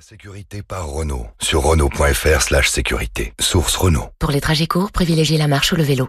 La sécurité par Renault sur Renault.fr slash sécurité. Source Renault. Pour les trajets courts, privilégiez la marche ou le vélo.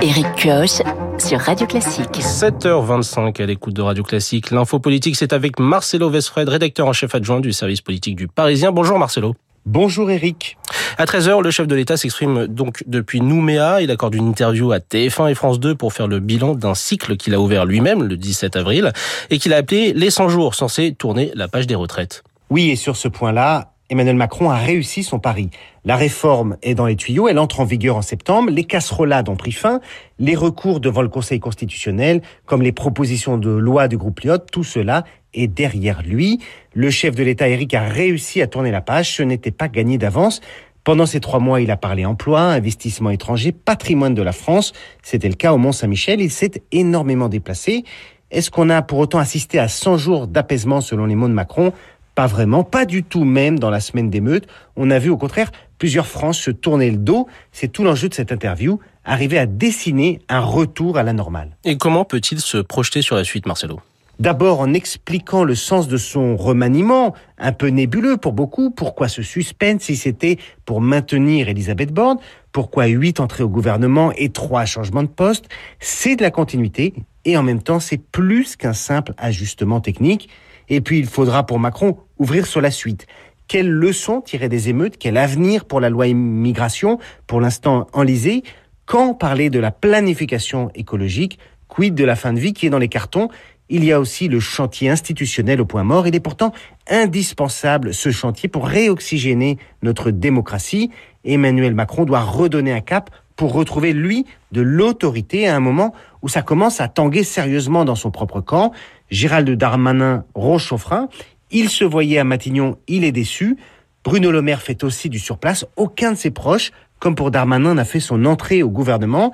Éric Kioch sur Radio Classique. 7h25 à l'écoute de Radio Classique. L'info politique, c'est avec Marcelo Vesfred, rédacteur en chef adjoint du service politique du Parisien. Bonjour Marcelo. Bonjour Eric. À 13h, le chef de l'État s'exprime donc depuis Nouméa. Il accorde une interview à TF1 et France 2 pour faire le bilan d'un cycle qu'il a ouvert lui-même le 17 avril et qu'il a appelé Les 100 jours, censés tourner la page des retraites. Oui, et sur ce point-là, Emmanuel Macron a réussi son pari. La réforme est dans les tuyaux, elle entre en vigueur en septembre, les casserolades ont pris fin, les recours devant le Conseil constitutionnel, comme les propositions de loi du groupe Lyot, tout cela est derrière lui. Le chef de l'État, Eric, a réussi à tourner la page, ce n'était pas gagné d'avance. Pendant ces trois mois, il a parlé emploi, investissement étranger, patrimoine de la France. C'était le cas au Mont-Saint-Michel. Il s'est énormément déplacé. Est-ce qu'on a pour autant assisté à 100 jours d'apaisement selon les mots de Macron? Pas vraiment, pas du tout même dans la semaine d'émeute. On a vu au contraire plusieurs France se tourner le dos. C'est tout l'enjeu de cette interview, arriver à dessiner un retour à la normale. Et comment peut-il se projeter sur la suite, Marcelo? D'abord en expliquant le sens de son remaniement, un peu nébuleux pour beaucoup. Pourquoi ce suspense si c'était pour maintenir Elisabeth Borne Pourquoi huit entrées au gouvernement et trois changements de poste C'est de la continuité et en même temps c'est plus qu'un simple ajustement technique. Et puis il faudra pour Macron ouvrir sur la suite. Quelles leçons tirer des émeutes? Quel avenir pour la loi immigration Pour l'instant enlisée? Quand parler de la planification écologique? Quid de la fin de vie qui est dans les cartons? Il y a aussi le chantier institutionnel au point mort. Il est pourtant indispensable, ce chantier, pour réoxygéner notre démocratie. Emmanuel Macron doit redonner un cap pour retrouver, lui, de l'autorité à un moment où ça commence à tanguer sérieusement dans son propre camp. Gérald Darmanin frein. Il se voyait à Matignon, il est déçu. Bruno Le Maire fait aussi du surplace. Aucun de ses proches, comme pour Darmanin, n'a fait son entrée au gouvernement.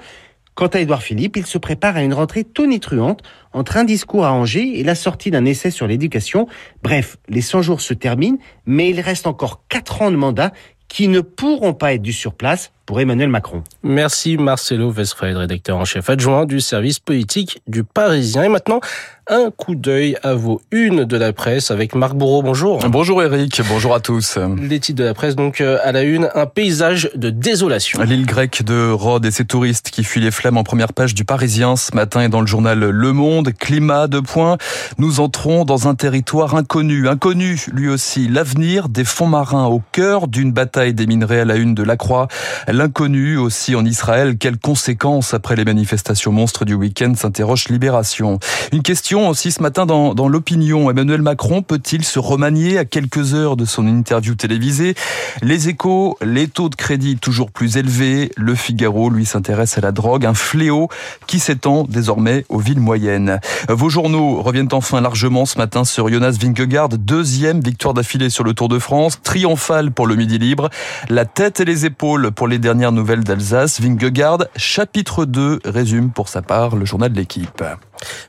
Quant à Édouard Philippe, il se prépare à une rentrée tonitruante entre un discours à Angers et la sortie d'un essai sur l'éducation. Bref, les 100 jours se terminent, mais il reste encore 4 ans de mandat qui ne pourront pas être du surplace pour Emmanuel Macron. Merci Marcelo Vesfred, rédacteur en chef adjoint du service politique du Parisien. Et maintenant, un coup d'œil à vos unes de la presse avec Marc Bourreau. Bonjour. Bonjour Eric, bonjour à tous. Les titres de la presse, donc euh, à la une, un paysage de désolation. L'île grecque de Rhodes et ses touristes qui fuient les flammes en première page du Parisien ce matin et dans le journal Le Monde. Climat de points. Nous entrons dans un territoire inconnu. Inconnu, lui aussi. L'avenir des fonds marins au cœur d'une bataille des minerais à la une de la Croix. L'inconnu aussi en Israël. Quelles conséquences après les manifestations monstres du week-end s'interroge Libération. Une question aussi ce matin dans, l'opinion. Emmanuel Macron peut-il se remanier à quelques heures de son interview télévisée? Les échos, les taux de crédit toujours plus élevés. Le Figaro, lui, s'intéresse à la drogue, un fléau qui s'étend désormais aux villes moyennes. Vos journaux reviennent enfin largement ce matin sur Jonas Vingegaard, deuxième victoire d'affilée sur le Tour de France, triomphale pour le Midi Libre, la tête et les épaules pour les dernières nouvelles d'Alsace. Vingegaard, chapitre 2, résume pour sa part le journal de l'équipe.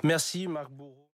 Merci Marc.